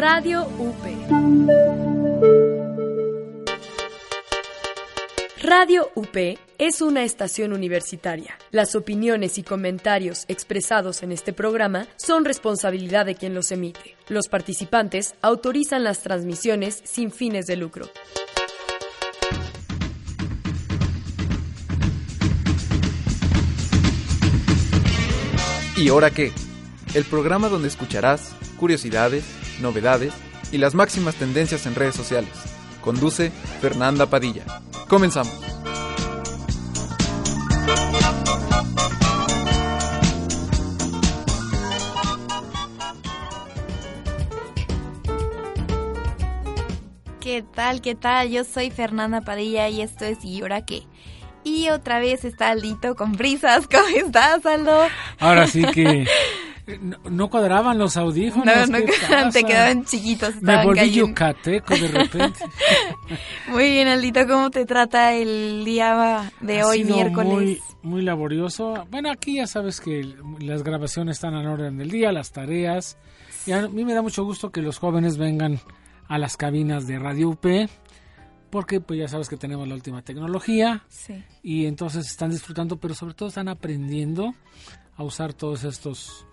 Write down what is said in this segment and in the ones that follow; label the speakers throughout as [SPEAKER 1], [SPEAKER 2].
[SPEAKER 1] Radio UP. Radio UP es una estación universitaria. Las opiniones y comentarios expresados en este programa son responsabilidad de quien los emite. Los participantes autorizan las transmisiones sin fines de lucro.
[SPEAKER 2] ¿Y ahora qué? El programa donde escucharás curiosidades, novedades y las máximas tendencias en redes sociales. Conduce Fernanda Padilla. Comenzamos.
[SPEAKER 3] ¿Qué tal? ¿Qué tal? Yo soy Fernanda Padilla y esto es ¿Y ahora qué? Y otra vez está Aldito con prisas. ¿Cómo estás, Aldo?
[SPEAKER 4] Ahora sí que no, cuadraban los audífonos.
[SPEAKER 3] No, no, te quedaban chiquitos.
[SPEAKER 4] Me volví yucateco de repente.
[SPEAKER 3] muy bien, Aldito, ¿cómo te trata el día de hoy, miércoles?
[SPEAKER 4] Muy, muy laborioso. Bueno, aquí ya sabes que las grabaciones están en orden del día, las tareas. Y a mí me da mucho gusto que los jóvenes vengan a las cabinas de Radio UP porque pues ya sabes que tenemos la última tecnología y entonces están disfrutando, pero sobre todo están aprendiendo a usar todos estos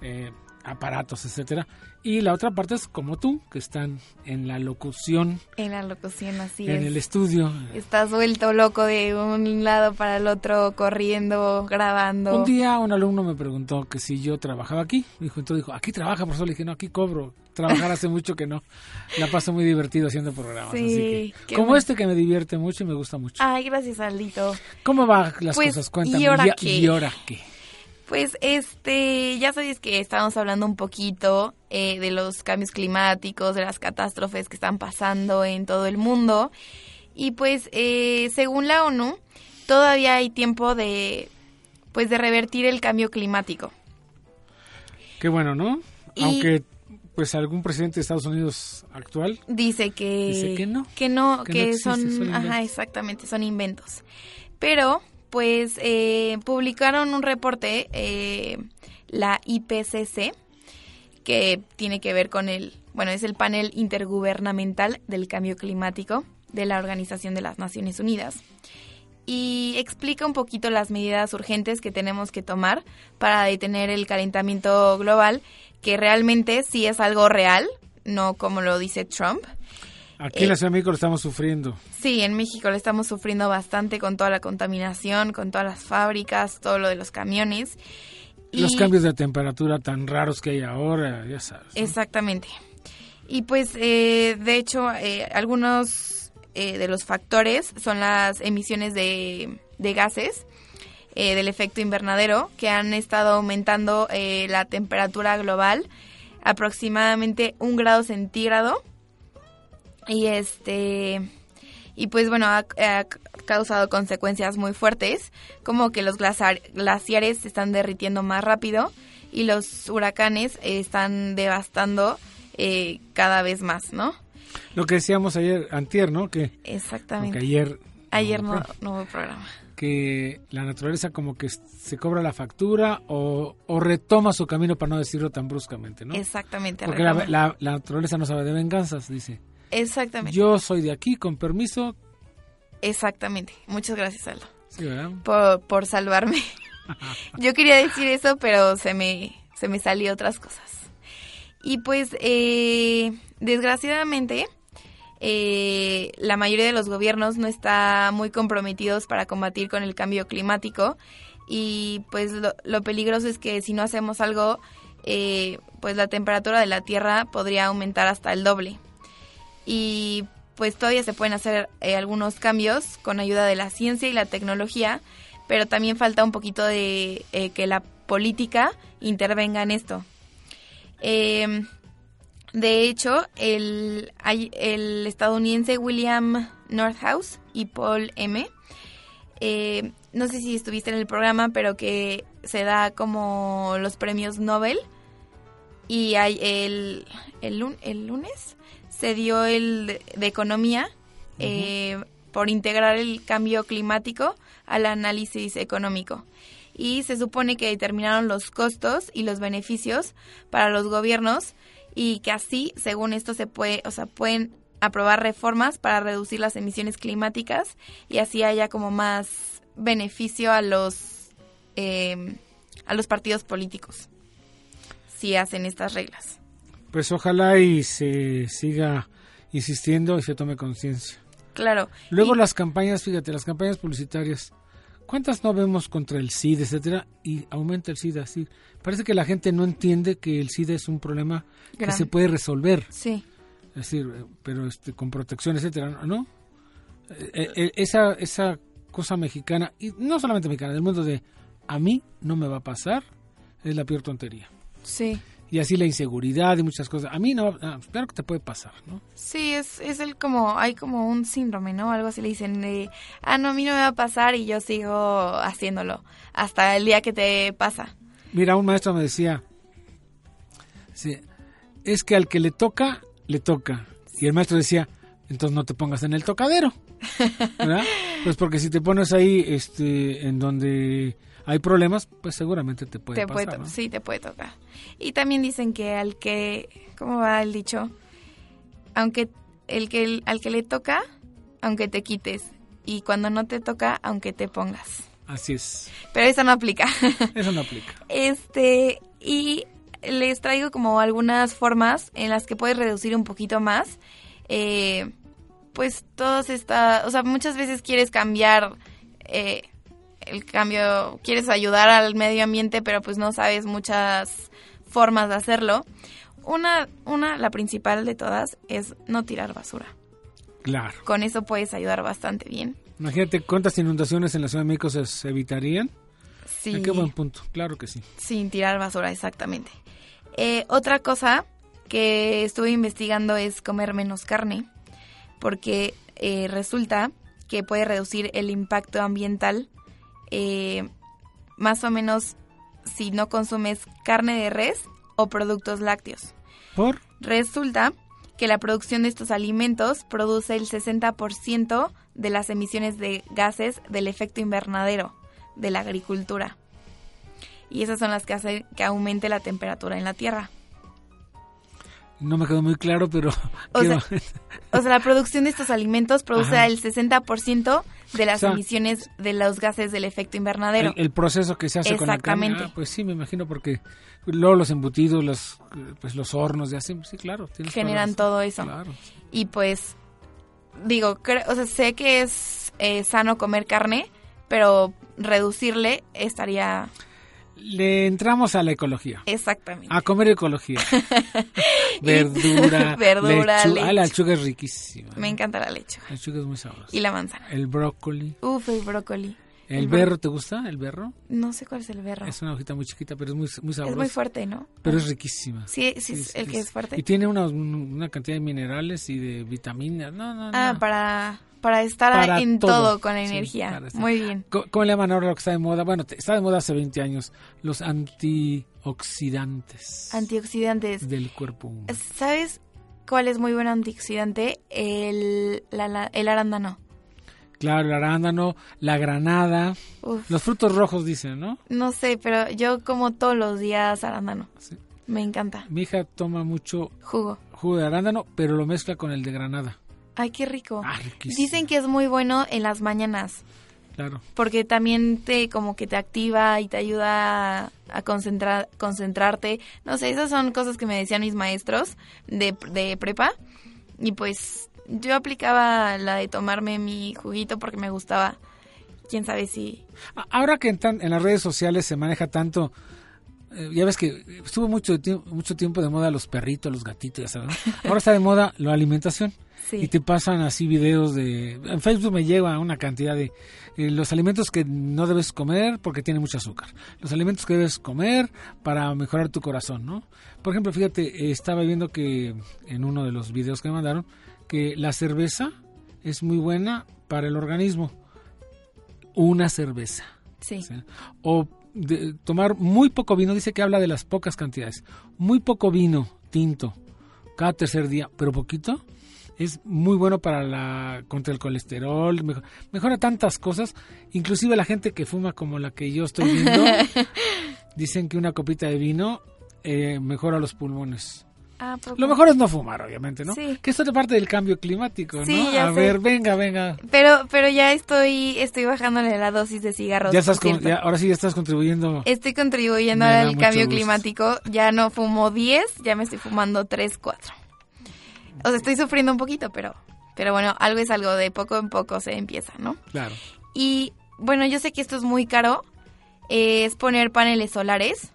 [SPEAKER 4] eh, aparatos, etcétera. Y la otra parte es como tú, que están en la locución.
[SPEAKER 3] En la locución, así
[SPEAKER 4] en el estudio.
[SPEAKER 3] Estás vuelto loco de un lado para el otro, corriendo, grabando.
[SPEAKER 4] Un día un alumno me preguntó que si yo trabajaba aquí. Dijo, entonces dijo, aquí trabaja, profesor. Le dije, no, aquí cobro. Trabajar hace mucho que no. La paso muy divertido haciendo programas. así que, como este que me divierte mucho y me gusta mucho.
[SPEAKER 3] Ay, gracias, Aldito.
[SPEAKER 4] ¿Cómo van las pues, cosas? Cuéntame.
[SPEAKER 3] ¿Y ahora qué?
[SPEAKER 4] ¿Y ahora qué?
[SPEAKER 3] Pues este, ya sabéis que estábamos hablando un poquito eh, de los cambios climáticos, de las catástrofes que están pasando en todo el mundo. Y pues eh, según la ONU, todavía hay tiempo de, pues de revertir el cambio climático.
[SPEAKER 4] Qué bueno, ¿no? Aunque pues algún presidente de Estados Unidos actual
[SPEAKER 3] dice que
[SPEAKER 4] dice que no
[SPEAKER 3] que no que, son ajá exactamente son inventos pero pues eh, publicaron un reporte, eh, la IPCC, que tiene que ver con el, bueno, es el panel intergubernamental del cambio climático de la Organización de las Naciones Unidas. Y explica un poquito las medidas urgentes que tenemos que tomar para detener el calentamiento global, que realmente sí es algo real, no como lo dice Trump.
[SPEAKER 4] Aquí en la Ciudad de México lo estamos sufriendo.
[SPEAKER 3] Sí, en México lo estamos sufriendo bastante con toda la contaminación, con todas las fábricas, todo lo de los camiones.
[SPEAKER 4] Los cambios de temperatura tan raros que hay ahora, ya sabes.
[SPEAKER 3] Exactamente. Y pues, eh, de hecho, eh, algunos eh, de los factores son las emisiones de, de gases del efecto invernadero que han estado aumentando la temperatura global aproximadamente un grado centígrado y este y pues bueno ha, causado consecuencias muy fuertes como que los glaciares se están derritiendo más rápido y los huracanes están devastando eh, cada vez más no
[SPEAKER 4] lo que decíamos ayer antier no que
[SPEAKER 3] exactamente
[SPEAKER 4] ayer
[SPEAKER 3] ayer no, no, hubo programa
[SPEAKER 4] que la naturaleza como que se cobra la factura o, o, retoma su camino para no decirlo tan bruscamente, ¿no?
[SPEAKER 3] Exactamente.
[SPEAKER 4] Porque la, la, naturaleza no sabe de venganzas, dice.
[SPEAKER 3] Exactamente.
[SPEAKER 4] Yo soy de aquí, con permiso.
[SPEAKER 3] Exactamente. Muchas gracias, Aldo.
[SPEAKER 4] Sí, ¿verdad?
[SPEAKER 3] Por, por salvarme. Yo quería decir eso, pero se me, se me salió otras cosas. Y pues, eh, desgraciadamente, eh, la mayoría de los gobiernos no está muy comprometidos para combatir con el cambio climático. Y pues lo, lo peligroso es que si no hacemos algo, eh, pues la temperatura de la Tierra podría aumentar hasta el doble y pues todavía se pueden hacer eh, algunos cambios con ayuda de la ciencia y la tecnología, pero también falta un poquito de eh, que la política intervenga en esto. Em, de hecho, el, el estadounidense William Northouse y Paul M., eh, no sé si estuviste en el programa, pero que se da como los premios Nobel. Y hay el, el, el lunes se dio el de, economía eh, por integrar el cambio climático al análisis económico. Y se supone que determinaron los costos y los beneficios para los gobiernos y que así, según esto, se puede, o sea, pueden aprobar reformas para reducir las emisiones climáticas y así haya como más beneficio a los eh, a los partidos políticos si hacen estas reglas.
[SPEAKER 4] Pues ojalá y se siga insistiendo y se tome conciencia.
[SPEAKER 3] Claro.
[SPEAKER 4] Luego las campañas, fíjate, las campañas publicitarias. ¿Cuántas no vemos contra el SIDA, etcétera? Y aumenta el SIDA, sí. Parece que la gente no entiende que el SIDA es un problema que se puede resolver.
[SPEAKER 3] Sí.
[SPEAKER 4] Es decir, pero este, con protección, etcétera, ¿no? Eh, eh, esa, esa cosa mexicana, y no solamente mexicana, del mundo de a mí no me va a pasar, es la peor tontería.
[SPEAKER 3] Sí.
[SPEAKER 4] Y así la inseguridad y muchas cosas. A mí no, ah, claro que te puede pasar, ¿no?
[SPEAKER 3] Sí, es, es el como, hay como un síndrome, ¿no? Algo así le dicen de, ah, no, a mí no me va a pasar y yo sigo haciéndolo hasta el día que te pasa.
[SPEAKER 4] Mira, un maestro me decía, sí, es que al que le toca, le toca. Y el maestro decía, entonces no te pongas en el tocadero. ¿verdad? Pues porque si te pones ahí este, en donde hay problemas, pues seguramente te puede pasar.
[SPEAKER 3] Sí, te puede tocar. Y también dicen que al que, ¿cómo va el dicho? Aunque el que al que le toca, aunque te quites. Y cuando no te toca, aunque te pongas.
[SPEAKER 4] Así es.
[SPEAKER 3] Pero eso no aplica.
[SPEAKER 4] Eso no aplica.
[SPEAKER 3] Este, y les traigo como algunas formas en las que puedes reducir un poquito más. Eh, pues todas estas, o sea, muchas veces quieres cambiar eh, el cambio, quieres ayudar al medio ambiente, pero pues no sabes muchas formas de hacerlo. Una, una, la principal de todas, es no tirar basura.
[SPEAKER 4] Claro.
[SPEAKER 3] Con eso puedes ayudar bastante bien.
[SPEAKER 4] Imagínate cuántas inundaciones en la Ciudad de México se evitarían.
[SPEAKER 3] Sí.
[SPEAKER 4] qué buen punto, claro que sí.
[SPEAKER 3] Sin tirar basura, exactamente. Eh, otra cosa que estuve investigando es comer menos carne porque eh, resulta que puede reducir el impacto ambiental eh, más o menos si no consumes carne de res o productos lácteos.
[SPEAKER 4] ¿Por?
[SPEAKER 3] Resulta que la producción de estos alimentos produce el 60% de las emisiones de gases del efecto invernadero de la agricultura. Y esas son las que hacen que aumente la temperatura en la Tierra.
[SPEAKER 4] No me quedó muy claro, pero...
[SPEAKER 3] O, sea, o sea, la producción de estos alimentos produce el 60% de las emisiones de los gases del efecto invernadero.
[SPEAKER 4] El, proceso que se hace con la carne. Ah, pues sí, me imagino, porque luego los embutidos, los, pues los hornos de así, sí, claro.
[SPEAKER 3] Generan todo eso. Y pues, digo, o sea, sé que es eh, sano comer carne, pero reducirle estaría
[SPEAKER 4] le entramos a la ecología.
[SPEAKER 3] Exactamente.
[SPEAKER 4] A comer ecología. Verdura.
[SPEAKER 3] Verdura,
[SPEAKER 4] lechuga. Ah, la lechuga es riquísima.
[SPEAKER 3] Me encanta la lechuga.
[SPEAKER 4] La lechuga es muy sabrosa.
[SPEAKER 3] Y la manzana.
[SPEAKER 4] El brócoli.
[SPEAKER 3] Uf, el brócoli.
[SPEAKER 4] ¿El, berro te gusta? ¿El berro?
[SPEAKER 3] No sé cuál es el berro.
[SPEAKER 4] Es una hojita muy chiquita, pero es muy, muy sabrosa.
[SPEAKER 3] Es muy fuerte, ¿no?
[SPEAKER 4] Pero es riquísima.
[SPEAKER 3] Sí, sí, es el que es fuerte.
[SPEAKER 4] Y tiene una, una cantidad de minerales y de vitaminas. No, no,
[SPEAKER 3] ah, para para estar en todo, con energía. Muy bien.
[SPEAKER 4] ¿Cómo, le llaman ahora lo que está de moda? Bueno, está de moda hace 20 años. Los antioxidantes.
[SPEAKER 3] Antioxidantes.
[SPEAKER 4] Del cuerpo humano.
[SPEAKER 3] ¿Sabes cuál es muy buen antioxidante? El, el arándano.
[SPEAKER 4] Claro, el arándano, la granada. Los frutos rojos dicen, ¿no?
[SPEAKER 3] No sé, pero yo como todos los días arándano. Me encanta.
[SPEAKER 4] Mi hija toma mucho
[SPEAKER 3] jugo.
[SPEAKER 4] Jugo de arándano, pero lo mezcla con el de granada.
[SPEAKER 3] Ay, qué rico.
[SPEAKER 4] Ah,
[SPEAKER 3] Dicen que es muy bueno en las mañanas.
[SPEAKER 4] Claro.
[SPEAKER 3] Porque también te como que te activa y te ayuda a, concentrar, concentrarte. No sé, esas son cosas que me decían mis maestros de, de prepa. Y pues yo aplicaba la de tomarme mi juguito porque me gustaba. Quién sabe si.
[SPEAKER 4] Ahora que en, en las redes sociales se maneja tanto eh, ya ves que estuvo mucho, mucho tiempo de moda los perritos, los gatitos, ya sabes. Ahora está de moda la alimentación. Y te pasan así videos de... En Facebook me lleva una cantidad de... Eh, los alimentos que no debes comer porque tienen mucho azúcar. Los alimentos que debes comer para mejorar tu corazón, ¿no? Por ejemplo, fíjate, estaba viendo que en uno de los videos que me mandaron, que la cerveza es muy buena para el organismo. Una cerveza.
[SPEAKER 3] Sí.
[SPEAKER 4] O de tomar muy poco vino, dice que habla de las pocas cantidades. Muy poco vino tinto cada tercer día, pero poquito, es muy bueno para la contra el colesterol, mejora tantas cosas, inclusive la gente que fuma como la que yo estoy viendo, dicen que una copita de vino eh, mejora los pulmones.
[SPEAKER 3] ¿A poco?
[SPEAKER 4] Lo mejor es no fumar, obviamente, ¿no?
[SPEAKER 3] Sí.
[SPEAKER 4] Que esto es parte del cambio climático,
[SPEAKER 3] Sí,
[SPEAKER 4] ¿no?
[SPEAKER 3] ya
[SPEAKER 4] A
[SPEAKER 3] sé.
[SPEAKER 4] ver, venga, venga.
[SPEAKER 3] Pero, pero ya estoy, estoy bajándole la dosis de cigarros.
[SPEAKER 4] Ya estás con- ya- ahora sí ya estás contribuyendo.
[SPEAKER 3] Estoy contribuyendo al cambio
[SPEAKER 4] gusto.
[SPEAKER 3] climático. Ya no fumo 10, ya me estoy fumando 3, 4. O sea, estoy sufriendo un poquito, pero, pero bueno, algo es algo. De poco en poco se empieza, ¿no?
[SPEAKER 4] Claro.
[SPEAKER 3] Y bueno, yo sé que esto es muy caro. eh, es poner paneles solares.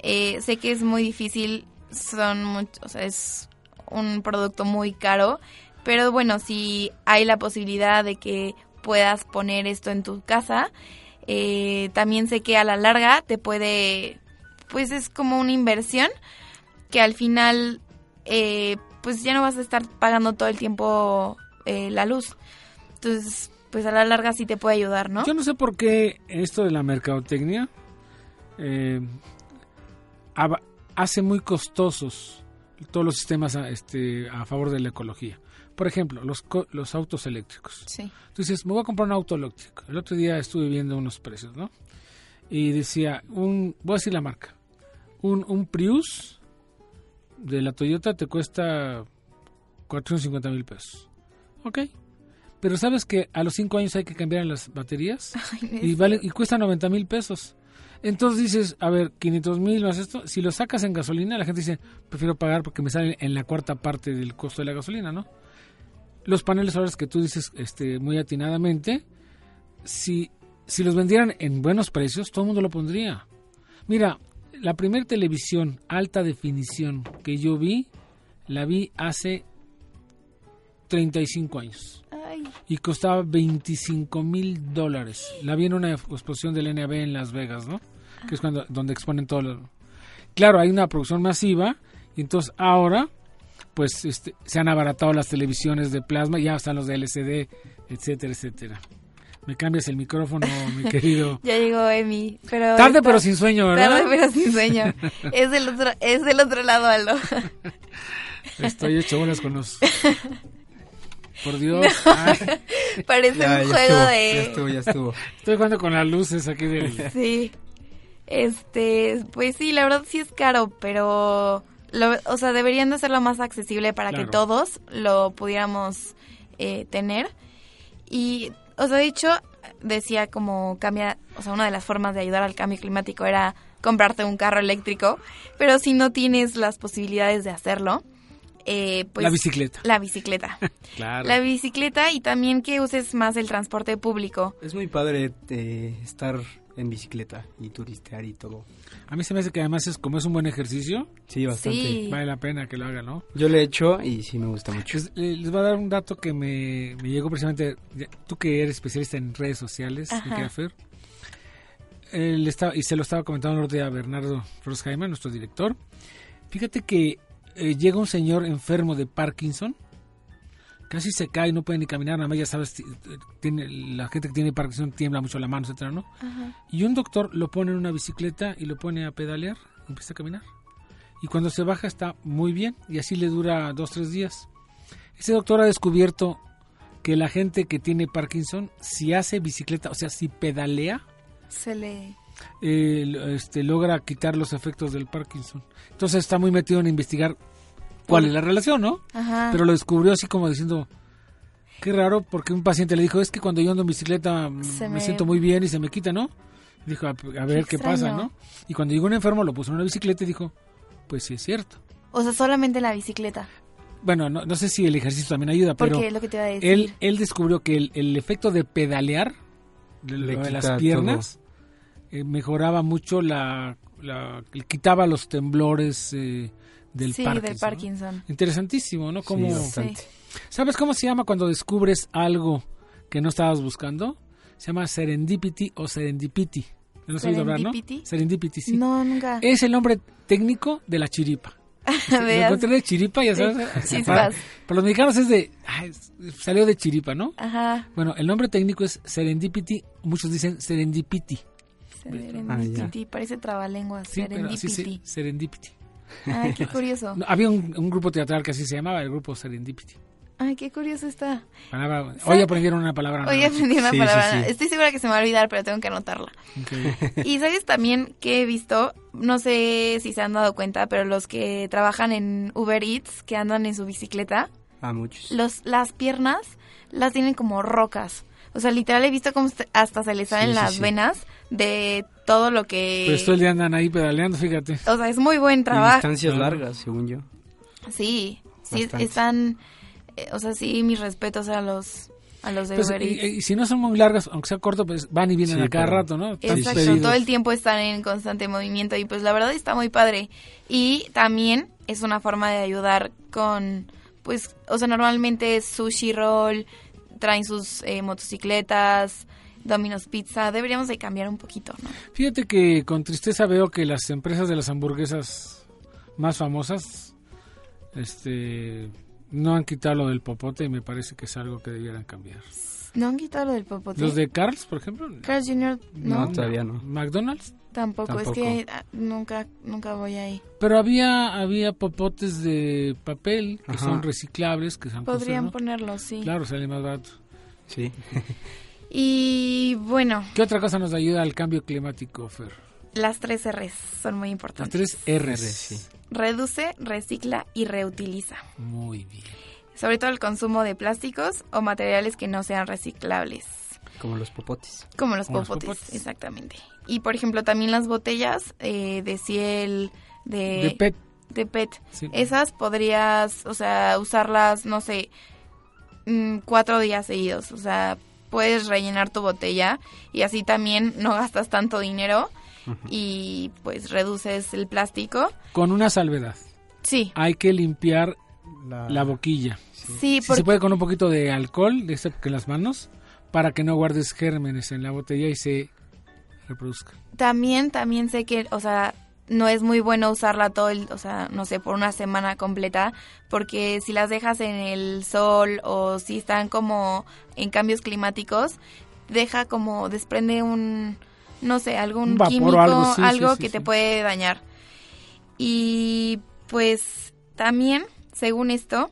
[SPEAKER 3] Eh, sé que es muy difícil. Son much- o sea, es un producto muy caro. Pero bueno, si hay la posibilidad de que puedas poner esto en tu casa, eh, también sé que a la larga te puede, pues es como una inversión que al final, eh, pues ya no vas a estar pagando todo el tiempo eh, la luz. Entonces, pues a la larga sí te puede ayudar, ¿no?
[SPEAKER 4] Yo no sé por qué esto de la mercadotecnia eh, hace muy costosos todos los sistemas a, este, a favor de la ecología. Por ejemplo, los, los autos eléctricos.
[SPEAKER 3] Sí.
[SPEAKER 4] Tú dices, me voy a comprar un auto eléctrico. El otro día estuve viendo unos precios, ¿no? Y decía, un, voy a decir la marca, un, un Prius de la Toyota te cuesta 450 mil pesos. ¿Ok? Pero sabes que a los 5 años hay que cambiar las baterías y, vale, y cuesta 90 mil pesos. Entonces dices, a ver, 500 mil más esto, si lo sacas en gasolina, la gente dice, prefiero pagar porque me sale en la cuarta parte del costo de la gasolina, ¿no? Los paneles solares que tú dices este, muy atinadamente, si, si los vendieran en buenos precios, todo el mundo lo pondría. Mira, la primera televisión alta definición que yo vi, la vi hace 35 años
[SPEAKER 3] Ay,
[SPEAKER 4] y costaba 25 mil dólares. La vi en una exposición del NAB en Las Vegas, ¿no? Que es cuando donde exponen todo. Lo... Claro, hay una producción masiva y entonces ahora pues este, se han abaratado las televisiones de plasma, ya están los de LCD, etcétera, etcétera. Me cambias el micrófono, mi querido.
[SPEAKER 3] ya llegó Emi, pero
[SPEAKER 4] Tarde
[SPEAKER 3] está-
[SPEAKER 4] pero sin sueño, ¿verdad?
[SPEAKER 3] Tarde pero sin sueño. es del otro, es del otro lado, Aldo.
[SPEAKER 4] Estoy hecho bolas con los... Por Dios. Ay,
[SPEAKER 3] Parece
[SPEAKER 2] Ya,
[SPEAKER 3] un
[SPEAKER 2] ya
[SPEAKER 3] juego
[SPEAKER 2] estuvo,
[SPEAKER 3] de.
[SPEAKER 2] Ya estuvo, ya estuvo.
[SPEAKER 4] estoy jugando con las luces aquí del...
[SPEAKER 3] Sí. Este, pues sí, la verdad sí es caro, pero lo- o sea, deberían de hacerlo más accesible para
[SPEAKER 4] Claro.
[SPEAKER 3] que todos lo pudiéramos eh, tener. Y, o sea, de hecho, decía como cambia, o sea, una de las formas de ayudar al cambio climático era comprarte un carro eléctrico, pero si no tienes las posibilidades de hacerlo, eh, pues
[SPEAKER 4] la bicicleta.
[SPEAKER 3] la bicicleta.
[SPEAKER 4] Claro.
[SPEAKER 3] La bicicleta y también que uses más el transporte público.
[SPEAKER 5] Es muy padre eh, estar en bicicleta y turistear y todo.
[SPEAKER 4] A mí se me hace que además es como es un buen ejercicio,
[SPEAKER 5] Sí, bastante.
[SPEAKER 3] Sí.
[SPEAKER 4] vale la pena que lo hagan, ¿no?
[SPEAKER 5] Yo lo he hecho y sí me gusta mucho.
[SPEAKER 4] Pues, eh, les voy a dar un dato que me, me llegó precisamente, tú que eres especialista en redes sociales, Fer, y se lo estaba comentando el otro día a Bernardo Jaime, nuestro director. Fíjate que eh, llega un señor enfermo de Parkinson, casi se cae, no puede ni caminar, nada más ya sabes, ti- tiene, la gente que tiene Parkinson tiembla mucho la mano, etcétera, ¿no? Y un doctor lo pone en una bicicleta y lo pone a pedalear, empieza a caminar. Y cuando se baja está muy bien y así le dura dos, tres días. Ese doctor ha descubierto que la gente que tiene Parkinson, si hace bicicleta, o sea, si pedalea,
[SPEAKER 3] Se le...
[SPEAKER 4] eh, este, logra quitar los efectos del Parkinson. Entonces está muy metido en investigar cuál es la relación, ¿no?
[SPEAKER 3] Ajá.
[SPEAKER 4] Pero lo descubrió así como diciendo, qué raro, porque un paciente le dijo, es que cuando yo ando en bicicleta mm, me,
[SPEAKER 3] me-
[SPEAKER 4] siento muy bien y se me quita, ¿no? Dijo, a, a ver qué, pasa. ¿no? Y cuando llegó un enfermo lo puso en una bicicleta y dijo, pues sí es cierto.
[SPEAKER 3] O sea, solamente la bicicleta.
[SPEAKER 4] Bueno, no, no sé si el ejercicio también ayuda,
[SPEAKER 3] Porque
[SPEAKER 4] pero
[SPEAKER 3] es lo que te iba a decir.
[SPEAKER 4] él, él descubrió que el, el efecto de pedalear, de, las piernas, eh, mejoraba mucho la, la- quitaba los temblores eh, del
[SPEAKER 3] sí,
[SPEAKER 4] Parkinson.
[SPEAKER 3] del
[SPEAKER 4] ¿no? Interesantísimo, ¿no? Como,
[SPEAKER 5] Sí.
[SPEAKER 4] ¿Sabes cómo se llama cuando descubres algo que no estabas buscando? Se llama serendipity o serendipity. ¿No has oído hablar, no?
[SPEAKER 3] ¿Serendipity?
[SPEAKER 4] Sí.
[SPEAKER 3] No, nunca.
[SPEAKER 4] Es el nombre técnico de la chiripa. Encontré de chiripa, ya sabes. Para, para los mexicanos es de... ay, salió de chiripa, ¿no?
[SPEAKER 3] Ajá.
[SPEAKER 4] Bueno, el nombre técnico es serendipity. Muchos dicen serendipity.
[SPEAKER 3] Serendipity. Parece trabalenguas.
[SPEAKER 4] Sí, pero así
[SPEAKER 3] Serendipity.
[SPEAKER 4] se, serendipity.
[SPEAKER 3] Ay, qué curioso.
[SPEAKER 4] No, había un, un grupo teatral que así se llamaba, el grupo Serendipity.
[SPEAKER 3] Ay, qué curioso está.
[SPEAKER 4] Palabra- hoy aprendieron una palabra.
[SPEAKER 3] Hoy aprendí una
[SPEAKER 5] Sí, sí,
[SPEAKER 3] palabra.
[SPEAKER 5] sí.
[SPEAKER 3] Estoy segura que se me va a olvidar, pero tengo que anotarla.
[SPEAKER 4] chicos. Ok.
[SPEAKER 3] Y sabes también que he visto, no sé si se han dado cuenta, pero los que trabajan en Uber Eats, que andan en su bicicleta,
[SPEAKER 5] A muchos.
[SPEAKER 3] los, las piernas las tienen como rocas. O sea, literal he visto como se- hasta se les salen
[SPEAKER 5] Sí, sí,
[SPEAKER 3] las
[SPEAKER 5] sí.
[SPEAKER 3] venas de todo lo que...
[SPEAKER 4] Pues todo el día andan ahí pedaleando, fíjate.
[SPEAKER 3] O sea, es muy buen
[SPEAKER 5] Y
[SPEAKER 3] trabajo.
[SPEAKER 5] distancias
[SPEAKER 4] Claro.
[SPEAKER 5] largas, según yo.
[SPEAKER 3] Sí, sí, están... eh, o sea, sí, mis respetos a los, a los de
[SPEAKER 4] Pues,
[SPEAKER 3] Uber
[SPEAKER 4] y,
[SPEAKER 3] Eats.
[SPEAKER 4] y si no son muy largas, aunque sea corto, pues van y vienen
[SPEAKER 5] Sí,
[SPEAKER 4] a cada
[SPEAKER 5] pero-
[SPEAKER 4] rato, ¿no? Están
[SPEAKER 3] Exacto,
[SPEAKER 4] pedidos.
[SPEAKER 3] todo el tiempo están en constante movimiento y pues la verdad está muy padre. Y también es una forma de ayudar con, pues, o sea, normalmente es sushi roll, traen sus eh, motocicletas, Domino's Pizza, deberíamos de cambiar un poquito.
[SPEAKER 4] Fíjate que con tristeza veo que las empresas de las hamburguesas más famosas este no han quitado lo del popote y me parece que es algo que debieran cambiar.
[SPEAKER 3] No han quitado lo del popote.
[SPEAKER 4] Los de Carl's, por ejemplo,
[SPEAKER 3] Carl's Jr. no,
[SPEAKER 5] No, todavía no.
[SPEAKER 4] McDonald's,
[SPEAKER 3] tampoco.
[SPEAKER 5] Tampoco.
[SPEAKER 3] es que ah, nunca, nunca voy ahí.
[SPEAKER 4] pero había había popotes de papel que
[SPEAKER 5] Ajá.
[SPEAKER 4] son reciclables, que son
[SPEAKER 3] Podrían
[SPEAKER 4] cosas, ¿no?
[SPEAKER 3] ponerlo, sí.
[SPEAKER 4] Claro, sale más barato.
[SPEAKER 5] Sí.
[SPEAKER 3] Y bueno,
[SPEAKER 4] ¿Qué otra cosa nos ayuda al cambio climático, Fer?
[SPEAKER 3] las tres R's son muy
[SPEAKER 4] Las
[SPEAKER 3] importantes.
[SPEAKER 4] tres R's.
[SPEAKER 5] Sí.
[SPEAKER 3] Reduce, recicla y reutiliza.
[SPEAKER 4] Muy bien.
[SPEAKER 3] Sobre todo el consumo de plásticos o materiales que no sean reciclables,
[SPEAKER 5] Como los popotes.
[SPEAKER 3] como los
[SPEAKER 4] Como los
[SPEAKER 3] popotes, exactamente. Y por ejemplo también las botellas eh, de ciel, de,
[SPEAKER 4] de PET.
[SPEAKER 3] de PET.
[SPEAKER 4] sí.
[SPEAKER 3] Esas podrías, o sea, usarlas, no sé, mm, cuatro días seguidos. O sea, puedes rellenar tu botella y así también no gastas tanto dinero y pues reduces el plástico.
[SPEAKER 4] Con una salvedad.
[SPEAKER 3] Sí,
[SPEAKER 4] Hay que limpiar
[SPEAKER 5] La,
[SPEAKER 4] la boquilla.
[SPEAKER 3] sí, porque
[SPEAKER 4] se puede con un poquito de alcohol, de ese que en las manos, para que no guardes gérmenes en la botella y se reproduzca.
[SPEAKER 3] También, también sé que, o sea, no es muy bueno usarla todo el, o sea, no sé, por una semana completa, porque si las dejas en el sol o si están como en cambios climáticos, deja como, desprende un, no sé, algún
[SPEAKER 4] Un vapor o
[SPEAKER 3] químico,
[SPEAKER 4] algo, sí, sí, sí,
[SPEAKER 3] que
[SPEAKER 4] sí.
[SPEAKER 3] te puede dañar. Y pues también, según esto,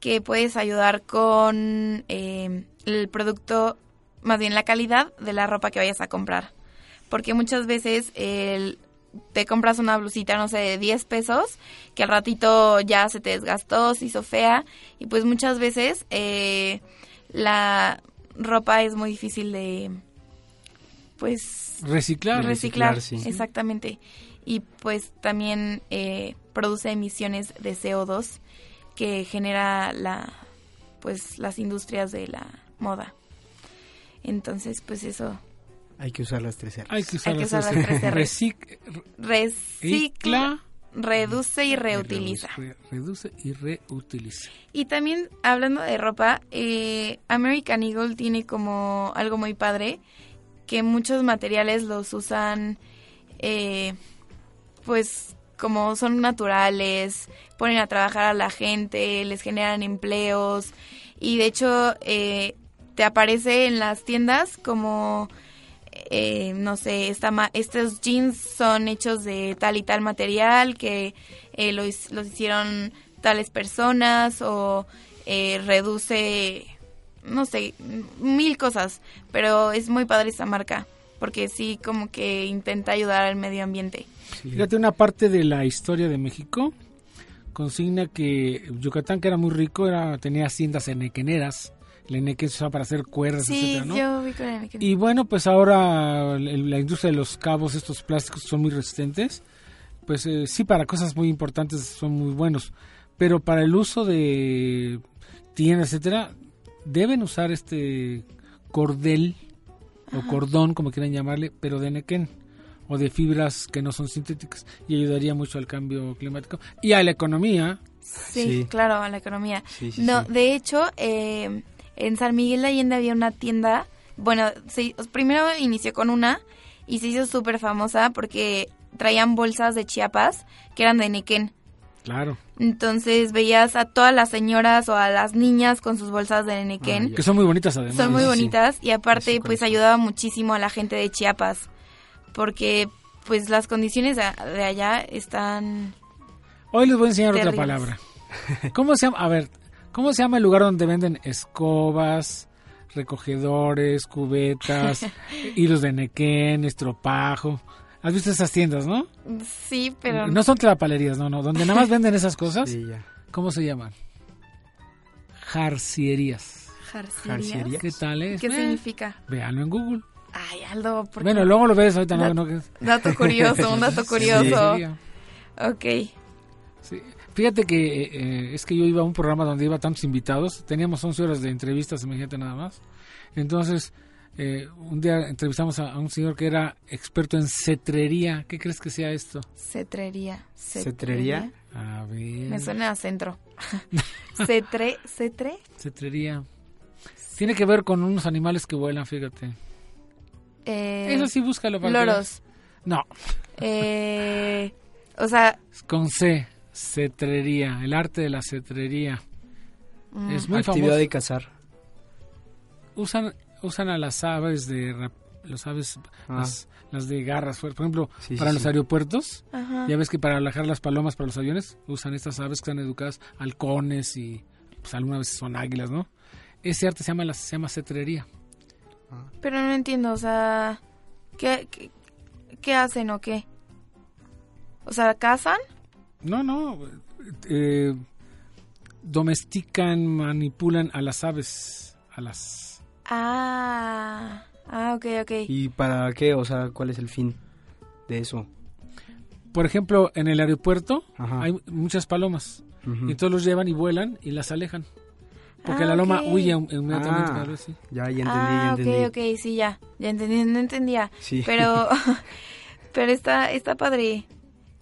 [SPEAKER 3] que puedes ayudar con eh, el producto, más bien la calidad de la ropa que vayas a comprar. Porque muchas veces el, te compras una blusita, no sé, de 10 pesos, que al ratito ya se te desgastó, se hizo fea, y pues muchas veces eh, la ropa es muy difícil de, pues,
[SPEAKER 4] Reciclar.
[SPEAKER 3] reciclar,
[SPEAKER 5] reciclar, sí.
[SPEAKER 3] exactamente. Y pues también eh, produce emisiones de CO2 que genera la, pues, las industrias de la moda. Entonces, pues eso,
[SPEAKER 5] Hay que usar las tres R.
[SPEAKER 4] Hay que usar,
[SPEAKER 3] Hay que
[SPEAKER 4] las
[SPEAKER 3] usar las
[SPEAKER 4] tres
[SPEAKER 3] Rs.
[SPEAKER 4] Recic-
[SPEAKER 3] recicla, reduce y reutiliza.
[SPEAKER 4] Re- reduce y reutiliza.
[SPEAKER 3] Y también hablando de ropa, eh, American Eagle tiene como algo muy padre, que muchos materiales los usan, eh, pues como son naturales, ponen a trabajar a la gente, les generan empleos. Y de hecho eh, te aparece en las tiendas como eh, no sé, esta ma- estos jeans son hechos de tal y tal material que eh, lo his- los hicieron tales personas o eh, reduce, no sé, mil cosas, pero es muy padre esta marca porque sí como que intenta ayudar al medio ambiente.
[SPEAKER 4] Fíjate, una parte de la historia de México consigna que Yucatán, que era muy rico, era tenía haciendas enequeneras. El eneque se usaba para hacer cuerdas,
[SPEAKER 3] Sí,
[SPEAKER 4] etcétera, ¿no?
[SPEAKER 3] yo vi con el-
[SPEAKER 4] Y bueno, pues ahora la industria de los cabos, estos plásticos son muy resistentes. Pues eh, sí, para cosas muy importantes son muy buenos. Pero para el uso de tiendas, etcétera, deben usar este cordel o cordón, como quieran llamarle, pero de nequén o de fibras que no son sintéticas y ayudaría mucho al cambio climático y a la economía.
[SPEAKER 3] Sí,
[SPEAKER 5] Sí.
[SPEAKER 3] claro, a la economía.
[SPEAKER 5] Sí, sí,
[SPEAKER 3] no,
[SPEAKER 5] sí.
[SPEAKER 3] de hecho, eh, en San Miguel de Allende había una tienda, bueno, se- primero inició con una y se hizo súper famosa porque traían bolsas de Chiapas que eran de Nequén.
[SPEAKER 4] Claro,
[SPEAKER 3] Entonces veías a todas las señoras o a las niñas con sus bolsas de Nequén.
[SPEAKER 5] Ah,
[SPEAKER 4] que son muy bonitas además.
[SPEAKER 3] Son muy
[SPEAKER 5] sí, sí.
[SPEAKER 3] bonitas y aparte
[SPEAKER 5] Eso
[SPEAKER 3] pues ayudaba muchísimo a la gente de Chiapas porque pues las condiciones de, de allá están
[SPEAKER 4] Hoy les voy a enseñar otra
[SPEAKER 3] Terribles.
[SPEAKER 4] palabra. ¿Cómo se llama? A ver, ¿Cómo se llama el lugar donde venden escobas, recogedores, cubetas, hilos de nequén, estropajo? ¿Has visto esas tiendas, no?
[SPEAKER 3] Sí, pero...
[SPEAKER 4] No son tlapalerías, no, no. Donde nada más venden esas cosas,
[SPEAKER 5] Sí, ya.
[SPEAKER 4] ¿cómo se llaman? Jarcierías.
[SPEAKER 3] Jarcerías.
[SPEAKER 4] ¿Qué tal es?
[SPEAKER 3] ¿Qué
[SPEAKER 4] Eh,
[SPEAKER 3] significa?
[SPEAKER 4] Véanlo en Google.
[SPEAKER 3] Ay, Aldo, ¿por qué
[SPEAKER 4] Bueno,
[SPEAKER 3] no?
[SPEAKER 4] luego lo ves ahorita, no,
[SPEAKER 3] Dat-
[SPEAKER 4] no, que-
[SPEAKER 3] Dato curioso, un dato curioso.
[SPEAKER 4] Jarcería.
[SPEAKER 3] Ok.
[SPEAKER 4] Sí. Fíjate que eh, eh, es que yo iba a un programa donde iba tantos invitados, teníamos 11 horas de entrevistas, imagínate nada más. Entonces, eh, un día entrevistamos a, a un señor que era experto en cetrería. ¿Qué crees que sea esto?
[SPEAKER 3] Cetrería.
[SPEAKER 5] ¿Cetrería?
[SPEAKER 4] A ver.
[SPEAKER 3] Me suena a centro. Cetre, cetre.
[SPEAKER 4] Cetrería. Tiene que ver con unos animales que vuelan, fíjate.
[SPEAKER 3] Eh,
[SPEAKER 4] Eso sí, búscalo. para
[SPEAKER 3] loros.
[SPEAKER 4] No,
[SPEAKER 3] Eh, o sea,
[SPEAKER 4] con C. Cetrería, el arte de la cetrería.
[SPEAKER 3] mm,
[SPEAKER 4] Es muy
[SPEAKER 5] Actividad
[SPEAKER 4] famoso.
[SPEAKER 5] de cazar.
[SPEAKER 4] Usan, usan a las aves de rap- los aves,
[SPEAKER 5] Ah.
[SPEAKER 4] las, las de garras, por ejemplo,
[SPEAKER 5] Sí,
[SPEAKER 4] para
[SPEAKER 5] sí,
[SPEAKER 4] los
[SPEAKER 5] sí.
[SPEAKER 4] aeropuertos.
[SPEAKER 3] ajá.
[SPEAKER 4] Ya ves que para alejar las palomas para los aviones usan estas aves que están educadas, halcones y pues algunas veces son águilas, ¿no? Ese arte se llama, la, se llama cetrería.
[SPEAKER 3] Pero no entiendo, o sea, ¿qué, qué, qué hacen o qué? O sea, ¿cazan?
[SPEAKER 4] No, no, eh, domestican, manipulan a las aves, a las...
[SPEAKER 3] Ah, ah, ok, ok.
[SPEAKER 5] ¿Y para qué? O sea, ¿cuál es el fin de eso?
[SPEAKER 4] Por ejemplo, en el aeropuerto
[SPEAKER 5] Ajá.
[SPEAKER 4] hay muchas palomas y entonces los llevan y vuelan y las alejan. Porque
[SPEAKER 3] Ah,
[SPEAKER 4] la loma
[SPEAKER 3] ok.
[SPEAKER 4] huye inmediatamente.
[SPEAKER 5] Ah.
[SPEAKER 4] sí.
[SPEAKER 5] Ya, ya entendí,
[SPEAKER 3] ah,
[SPEAKER 5] ya entendí.
[SPEAKER 3] ok, ok, sí, ya. Ya entendí, no entendía.
[SPEAKER 5] Sí.
[SPEAKER 3] Pero, pero está, está padre.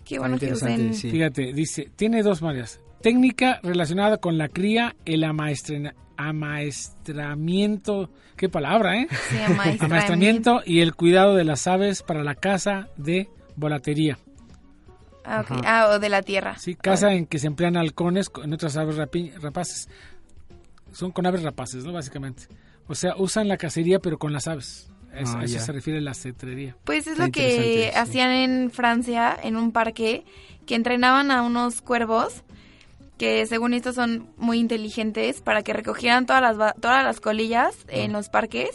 [SPEAKER 3] Qué
[SPEAKER 5] Está
[SPEAKER 3] bueno que usen.
[SPEAKER 5] sí.
[SPEAKER 4] Fíjate, dice, tiene dos maneras. Técnica relacionada con la cría, el amaestrena- amaestramiento, qué palabra, ¿eh?
[SPEAKER 3] Sí, amaestramiento.
[SPEAKER 4] Amaestramiento y el cuidado de las aves para la caza de volatería.
[SPEAKER 3] Ah, ok.
[SPEAKER 5] Ajá.
[SPEAKER 3] Ah, o de la tierra.
[SPEAKER 4] Sí, caza en que se emplean halcones con- en otras aves rapi- rapaces. Son con aves rapaces, ¿no? Básicamente. O sea, usan la cacería pero con las aves. Es-
[SPEAKER 5] Ah,
[SPEAKER 4] a eso
[SPEAKER 5] ya.
[SPEAKER 4] se refiere la cetrería.
[SPEAKER 3] Pues es
[SPEAKER 5] Está
[SPEAKER 3] lo que
[SPEAKER 5] sí.
[SPEAKER 3] hacían en Francia, en un parque, que entrenaban a unos cuervos, que según esto son muy inteligentes, para que recogieran todas las, ba- todas las colillas en los parques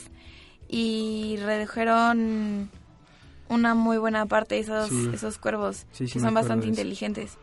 [SPEAKER 3] y redujeron una muy buena parte de esos,
[SPEAKER 5] Sí.
[SPEAKER 3] esos cuervos,
[SPEAKER 5] Sí, sí
[SPEAKER 3] que son bastante inteligentes.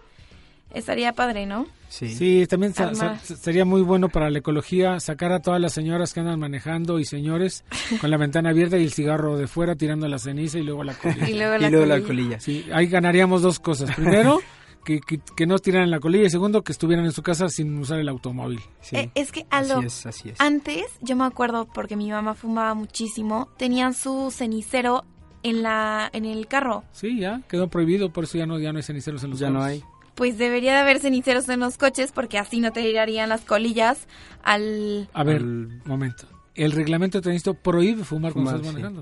[SPEAKER 3] Estaría padre, ¿no?
[SPEAKER 5] Sí.
[SPEAKER 4] Sí, también sa- sa-
[SPEAKER 3] Armar.
[SPEAKER 4] sería muy bueno para la ecología sacar a todas las señoras que andan manejando y señores con la ventana abierta y el cigarro de fuera tirando la ceniza y luego la colilla.
[SPEAKER 3] Y luego
[SPEAKER 5] Y
[SPEAKER 3] la
[SPEAKER 5] la
[SPEAKER 3] colilla.
[SPEAKER 4] Sí, ahí ganaríamos dos cosas. Primero, que, que, que no tiraran la colilla y segundo, que estuvieran en su casa sin usar el automóvil.
[SPEAKER 5] Sí.
[SPEAKER 3] Eh, es que, Aldo,
[SPEAKER 5] Así es, así es.
[SPEAKER 3] Antes, yo me acuerdo porque mi mamá fumaba muchísimo, tenían su cenicero en la en el carro.
[SPEAKER 4] Sí, ya quedó prohibido, por eso ya no, ya no hay ceniceros en los
[SPEAKER 5] Ya no hay.
[SPEAKER 3] Pues debería de haber ceniceros en los coches porque así no te tirarían las colillas al...
[SPEAKER 4] A ver,
[SPEAKER 5] Al-
[SPEAKER 4] momento. El reglamento de tránsito prohíbe fumar cuando
[SPEAKER 5] Fumar,
[SPEAKER 4] estás
[SPEAKER 5] sí.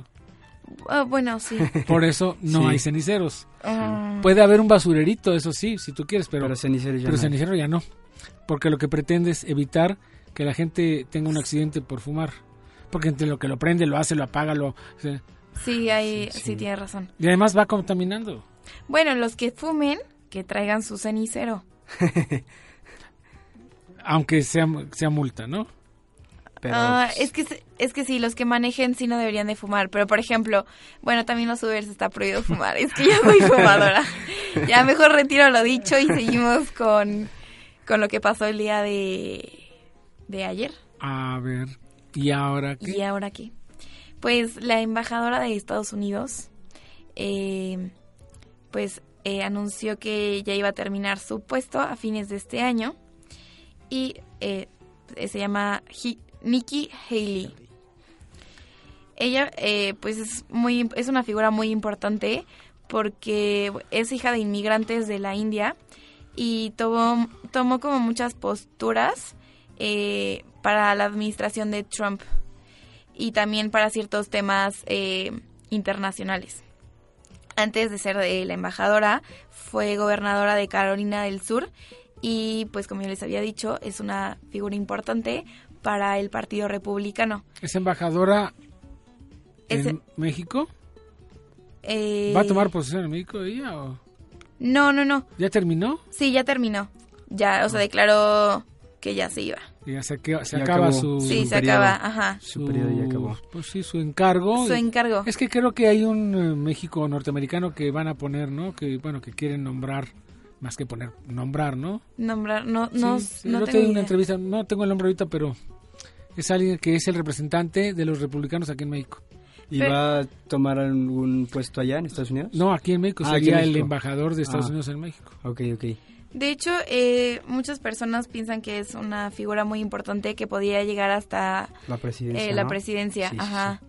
[SPEAKER 3] Ah, bueno, sí.
[SPEAKER 4] Por eso no
[SPEAKER 5] Sí.
[SPEAKER 4] hay ceniceros.
[SPEAKER 3] Mm,
[SPEAKER 4] Puede haber un basurerito, eso sí, si tú quieres, pero,
[SPEAKER 5] Pero cenicero ya
[SPEAKER 4] pero
[SPEAKER 5] no hay.
[SPEAKER 4] cenicero ya no. Porque lo que pretende es evitar que la gente tenga un accidente por fumar. Porque entre lo que lo prende, lo hace, lo apaga, lo... sí.
[SPEAKER 3] sí, ahí sí,
[SPEAKER 5] sí.
[SPEAKER 3] tienes razón.
[SPEAKER 4] Y además va contaminando.
[SPEAKER 3] Bueno, los que fumen, que traigan su cenicero.
[SPEAKER 4] Aunque sea, sea multa, ¿no?
[SPEAKER 5] Pero,
[SPEAKER 3] Ah,
[SPEAKER 5] pues,
[SPEAKER 3] es que es que sí, los que manejen sí no deberían de fumar, pero por ejemplo, bueno, también los Ubers está prohibido fumar, es que ya soy fumadora. ya mejor retiro lo dicho y seguimos con, con lo que pasó el día de, de ayer.
[SPEAKER 4] A ver, ¿y ahora qué?
[SPEAKER 3] ¿Y ahora qué? Pues la embajadora de Estados Unidos, eh, pues eh, anunció que ya iba a terminar su puesto a fines de este año y eh, se llama Nikki Haley. Ella, eh, pues es muy, es una figura muy importante porque es hija de inmigrantes de la India y tomó, como muchas posturas eh, para la administración de Trump y también para ciertos temas eh, internacionales. Antes de ser la embajadora, fue gobernadora de Carolina del Sur y pues como yo les había dicho, es una figura importante para el Partido Republicano.
[SPEAKER 4] ¿Es embajadora
[SPEAKER 3] Es-
[SPEAKER 4] en México?
[SPEAKER 3] Eh,
[SPEAKER 4] ¿Va a tomar posesión en México ella o
[SPEAKER 3] No, no, no.
[SPEAKER 4] ya terminó?
[SPEAKER 3] Sí, ya terminó. Ya, o sea, declaró que ya se iba.
[SPEAKER 4] Ya se, acaba, se
[SPEAKER 5] Ya
[SPEAKER 4] acaba
[SPEAKER 5] acabó.
[SPEAKER 4] su...
[SPEAKER 3] Sí,
[SPEAKER 5] Su
[SPEAKER 3] se
[SPEAKER 5] periodo.
[SPEAKER 3] acaba, ajá.
[SPEAKER 5] Su periodo ya acabó.
[SPEAKER 4] Pues sí, su encargo.
[SPEAKER 3] Su encargo.
[SPEAKER 4] Es que creo que hay un eh, México norteamericano que van a poner, ¿no? Que, bueno, que quieren nombrar, más que poner, nombrar, ¿no?
[SPEAKER 3] Nombrar, no, no,
[SPEAKER 4] Sí, sí,
[SPEAKER 3] no tengo
[SPEAKER 4] una
[SPEAKER 3] idea.
[SPEAKER 4] entrevista, no tengo el nombre ahorita, pero es alguien que es el representante de los republicanos aquí en México.
[SPEAKER 5] ¿Y
[SPEAKER 3] Pero-
[SPEAKER 5] va a tomar algún puesto allá en Estados Unidos?
[SPEAKER 4] No, aquí en México
[SPEAKER 5] Ah,
[SPEAKER 4] sería
[SPEAKER 5] en
[SPEAKER 4] el embajador de Estados
[SPEAKER 5] Ah.
[SPEAKER 4] Unidos en México.
[SPEAKER 5] Ok, ok.
[SPEAKER 3] De hecho, eh, muchas personas piensan que es una figura muy importante que podría llegar hasta
[SPEAKER 5] La presidencia.
[SPEAKER 3] eh, la
[SPEAKER 5] ¿no?
[SPEAKER 3] presidencia.
[SPEAKER 5] Sí, sí,
[SPEAKER 3] Ajá.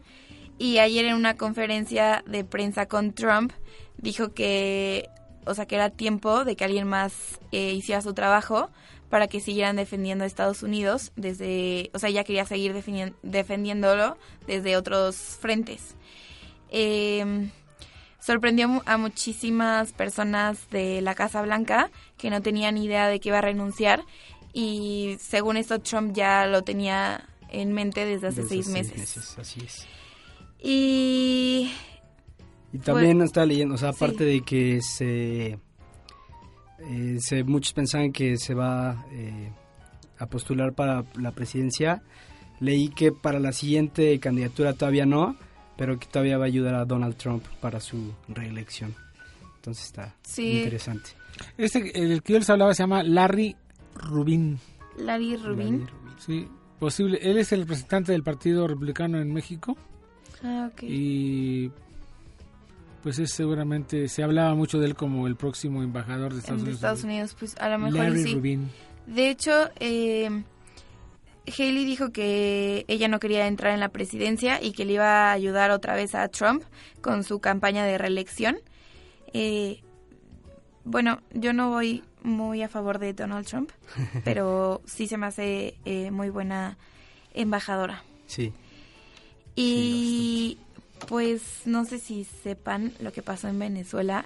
[SPEAKER 3] Y ayer en una conferencia de prensa con Trump dijo que, o sea, que era tiempo de que alguien más eh, hiciera su trabajo para que siguieran defendiendo a Estados Unidos desde, o sea, ya quería seguir defendiéndolo desde otros frentes. Eh, sorprendió a muchísimas personas de la Casa Blanca que no tenían idea de que iba a renunciar y según esto Trump ya lo tenía en mente desde hace
[SPEAKER 5] Desde
[SPEAKER 3] seis meses.
[SPEAKER 5] Así es.
[SPEAKER 3] Y
[SPEAKER 5] Y también
[SPEAKER 3] Pues,
[SPEAKER 5] estaba leyendo, o sea,
[SPEAKER 3] sí.
[SPEAKER 5] aparte de que se, eh, se- Muchos pensaban que se va eh, a postular para la presidencia. Leí que para la siguiente candidatura todavía no, pero que todavía va a ayudar a Donald Trump para su reelección. Entonces está
[SPEAKER 3] Sí.
[SPEAKER 5] interesante.
[SPEAKER 4] Este, el que yo les hablaba se llama Larry Rubin.
[SPEAKER 3] Larry Rubin.
[SPEAKER 4] Sí, posible. Él es el representante del Partido Republicano en México
[SPEAKER 3] Ah, ok.
[SPEAKER 4] y pues es seguramente se hablaba mucho de él como el próximo embajador de Estados
[SPEAKER 3] En
[SPEAKER 4] Unidos.
[SPEAKER 3] Estados Unidos, pues a lo mejor
[SPEAKER 4] Larry
[SPEAKER 3] sí.
[SPEAKER 4] Rubin.
[SPEAKER 3] De hecho, eh, Haley dijo que ella no quería entrar en la presidencia y que le iba a ayudar otra vez a Trump con su campaña de reelección. Eh, bueno, yo no voy muy a favor de Donald Trump, pero sí se me hace eh, muy buena embajadora.
[SPEAKER 5] Sí.
[SPEAKER 3] Y pues no sé si sepan lo que pasó en Venezuela.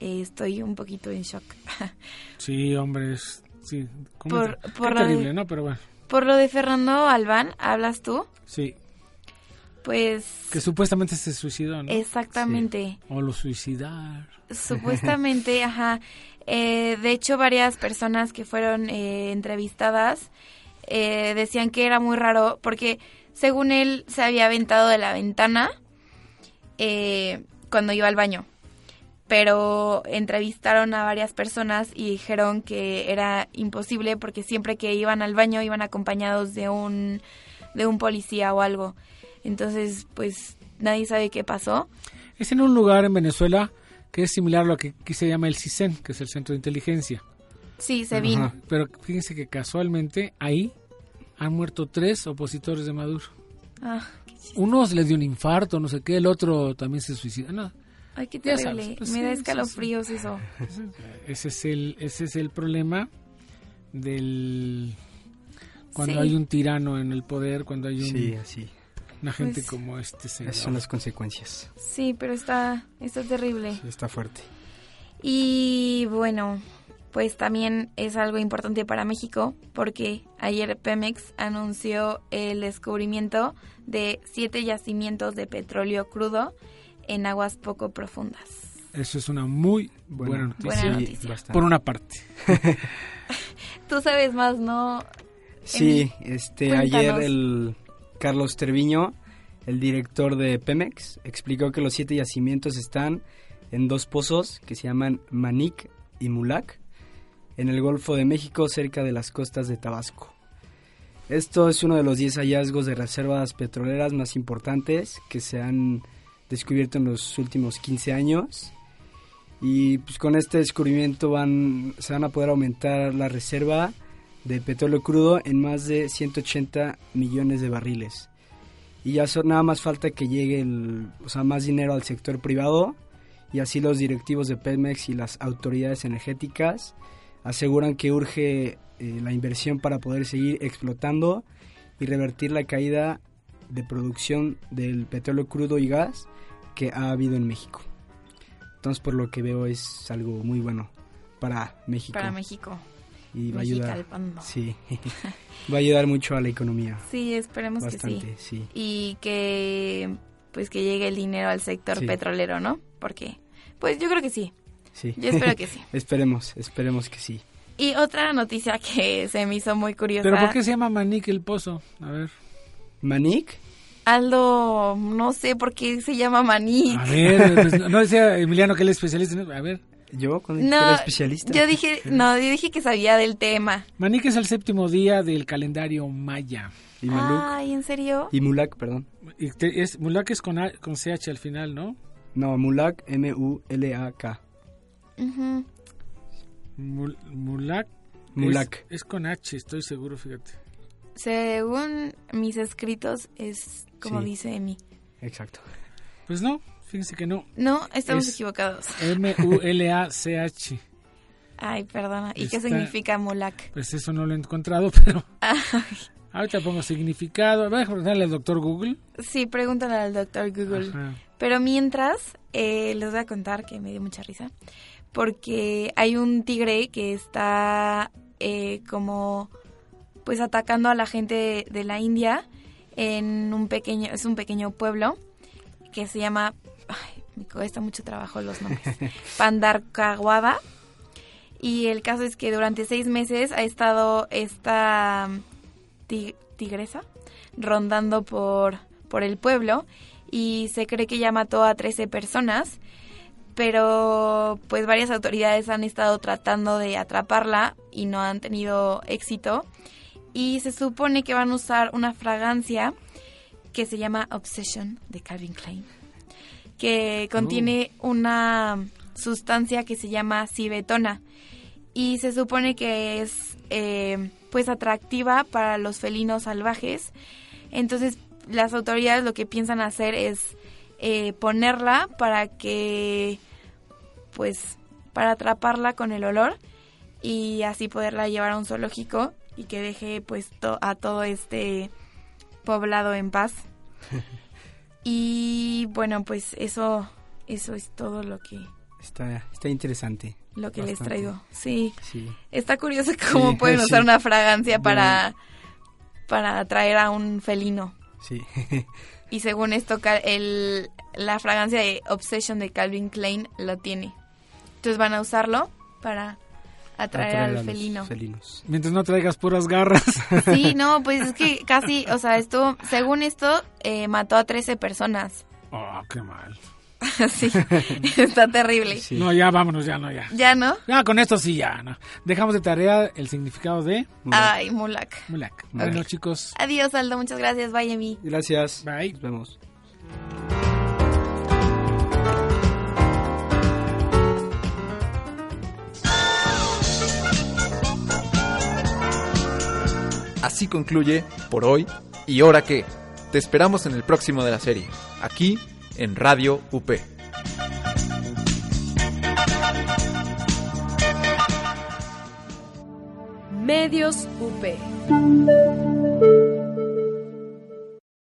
[SPEAKER 3] Eh, estoy un poquito en shock.
[SPEAKER 4] Sí, hombre, es, sí, ¿cómo
[SPEAKER 3] Por-
[SPEAKER 4] te-
[SPEAKER 3] de-
[SPEAKER 4] ¿no? Pero bueno,
[SPEAKER 3] Por lo de Fernando Albán, ¿hablas tú?
[SPEAKER 4] sí,
[SPEAKER 3] Pues
[SPEAKER 4] que supuestamente se suicidó, ¿no?
[SPEAKER 3] exactamente.
[SPEAKER 4] O lo suicidar.
[SPEAKER 3] Supuestamente, ajá. Eh, de hecho, varias personas que fueron eh, entrevistadas eh, decían que era muy raro porque según él se había aventado de la ventana eh, cuando iba al baño. Pero entrevistaron a varias personas y dijeron que era imposible porque siempre que iban al baño iban acompañados de un, de un policía o algo. Entonces, pues nadie sabe qué pasó.
[SPEAKER 4] Es en un lugar en Venezuela que es similar a lo que aquí se llama el CISEN, que es el Centro de Inteligencia.
[SPEAKER 3] Sí, se vino.
[SPEAKER 5] Ajá.
[SPEAKER 4] Pero fíjense que casualmente ahí han muerto tres opositores de Maduro.
[SPEAKER 3] Ah, qué chiste.
[SPEAKER 4] Uno le dio un infarto, no sé qué, el otro también se suicidó. No,
[SPEAKER 3] Ay, qué terrible.
[SPEAKER 4] sabes, pues
[SPEAKER 3] Me
[SPEAKER 4] sí,
[SPEAKER 3] da
[SPEAKER 4] sí,
[SPEAKER 3] escalofríos eso.
[SPEAKER 4] ese es el, ese es el problema del cuando
[SPEAKER 3] Sí.
[SPEAKER 4] hay un tirano en el poder, cuando hay un-
[SPEAKER 5] Sí, así.
[SPEAKER 4] una gente
[SPEAKER 3] Pues-
[SPEAKER 4] como este señor.
[SPEAKER 5] Esas son las consecuencias.
[SPEAKER 3] Sí, pero está, está terrible.
[SPEAKER 5] Sí, está fuerte.
[SPEAKER 3] Y bueno, pues también es algo importante para México porque ayer Pemex anunció el descubrimiento de siete yacimientos de petróleo crudo en aguas poco profundas.
[SPEAKER 4] Eso es una muy buena noticia.
[SPEAKER 3] Buena noticia.
[SPEAKER 4] Por una parte.
[SPEAKER 3] Tú sabes más, ¿no?
[SPEAKER 5] Sí, este
[SPEAKER 3] Cuéntanos.
[SPEAKER 5] ayer el Carlos Treviño, el director de Pemex, explicó que los siete yacimientos están en dos pozos que se llaman Manic y Mulac, en el Golfo de México, cerca de las costas de Tabasco. Esto es uno de los 10 hallazgos de reservas petroleras más importantes que se han descubierto en los últimos 15 años. Y pues con este descubrimiento van, se van a poder aumentar la reserva de petróleo crudo en más de 180 millones de barriles. Y ya so- nada más falta que llegue el, o sea, más dinero al sector privado y así los directivos de Pemex y las autoridades energéticas aseguran que urge eh, la inversión para poder seguir explotando y revertir la caída de producción del petróleo crudo y gas que ha habido en México. Entonces, por lo que veo, es algo muy bueno para México.
[SPEAKER 3] Para México.
[SPEAKER 5] Y va a ayudar. Sí. va a ayudar mucho a la economía.
[SPEAKER 3] Sí, esperemos que sí.
[SPEAKER 5] sí.
[SPEAKER 3] Y que pues que llegue el dinero al sector
[SPEAKER 5] Sí.
[SPEAKER 3] petrolero, ¿no? Porque pues yo creo que sí.
[SPEAKER 5] Sí.
[SPEAKER 3] Yo espero que sí.
[SPEAKER 5] esperemos, esperemos que sí.
[SPEAKER 3] Y otra noticia que se me hizo muy curiosa.
[SPEAKER 4] ¿Pero por qué se llama Manique el Pozo? A ver.
[SPEAKER 5] ¿Manic?
[SPEAKER 3] Aldo, no sé por qué se llama maní.
[SPEAKER 4] A ver, pues, no decía Emiliano que él es especialista. en- A ver.
[SPEAKER 5] ¿Yo? ¿Cuándo dije
[SPEAKER 3] No,
[SPEAKER 5] era especialista?
[SPEAKER 3] yo dije, no, yo dije que sabía del tema.
[SPEAKER 4] Manique es el séptimo día del calendario maya.
[SPEAKER 5] Y Maluk.
[SPEAKER 3] Ay, ¿en serio?
[SPEAKER 5] Y Mulak, perdón.
[SPEAKER 4] Y te- es, Mulak es con, A- con CH al final, ¿no?
[SPEAKER 5] No, Mulak, M-U-L-A-K.
[SPEAKER 3] Ujú.
[SPEAKER 4] Mul- Mulak.
[SPEAKER 5] Mulak.
[SPEAKER 4] Es, es con H, estoy seguro, fíjate.
[SPEAKER 3] Según mis escritos es como
[SPEAKER 5] Sí.
[SPEAKER 3] dice Emi.
[SPEAKER 5] Exacto.
[SPEAKER 4] Pues no, fíjense que no.
[SPEAKER 3] No, estamos
[SPEAKER 4] Es-
[SPEAKER 3] equivocados.
[SPEAKER 4] M-U-L-A-C-H.
[SPEAKER 3] Ay, perdona. ¿Y qué
[SPEAKER 4] Está-
[SPEAKER 3] significa Mulak?
[SPEAKER 4] Pues eso no lo he encontrado, pero ahorita pongo significado. A ver, preguntarle al doctor Google.
[SPEAKER 3] Sí, pregúntale al doctor Google.
[SPEAKER 4] Ajá.
[SPEAKER 3] Pero mientras, eh, les voy a contar que me dio mucha risa. Porque hay un tigre que está eh, como pues atacando a la gente de, de la India en un pequeño, es un pequeño pueblo que se llama, ay, me cuesta mucho trabajo los nombres, Pandarkawada. Y el caso es que durante seis meses ha estado esta ti- tigresa rondando por, por el pueblo y se cree que ya mató a 13 personas, pero pues varias autoridades han estado tratando de atraparla y no han tenido éxito. Y se supone que van a usar una fragancia que se llama Obsession de Calvin Klein, que contiene una sustancia que se llama cibetona. Y se supone que es eh, pues atractiva para los felinos salvajes. Entonces las autoridades lo que piensan hacer es eh, ponerla para que pues para atraparla con el olor y así poderla llevar a un zoológico y que deje pues to- a todo este poblado en paz. y bueno, pues eso eso es todo lo que
[SPEAKER 5] Está, está interesante.
[SPEAKER 3] lo que les traigo. Sí.
[SPEAKER 5] Sí.
[SPEAKER 3] Está curioso cómo
[SPEAKER 5] Sí,
[SPEAKER 3] pueden
[SPEAKER 5] sí.
[SPEAKER 3] usar una fragancia para para atraer a un felino.
[SPEAKER 5] Sí.
[SPEAKER 3] Y según esto, el, la fragancia de Obsession de Calvin Klein lo tiene. Entonces van a usarlo para atraer, al felino.
[SPEAKER 5] felinos.
[SPEAKER 4] Mientras no traigas puras garras.
[SPEAKER 3] Sí, no, pues es que casi, o sea, estuvo, según esto, eh, mató a 13 personas.
[SPEAKER 4] Oh, qué mal.
[SPEAKER 3] sí, está terrible.
[SPEAKER 5] Sí.
[SPEAKER 4] No, ya vámonos, ya no, ya.
[SPEAKER 3] ¿Ya no?
[SPEAKER 4] Ya, con esto sí, ya, no. Dejamos de tarea el significado de
[SPEAKER 5] Mulak.
[SPEAKER 3] Ay, Mulak.
[SPEAKER 4] Mulak. Bueno, chicos,
[SPEAKER 3] Adiós, Aldo, muchas gracias. Bye, Emi.
[SPEAKER 5] Gracias.
[SPEAKER 4] Bye.
[SPEAKER 5] Nos vemos.
[SPEAKER 2] Así concluye, por hoy, ¿y ahora qué? Te esperamos en el próximo de la serie, aquí en Radio UP.
[SPEAKER 1] Medios UP.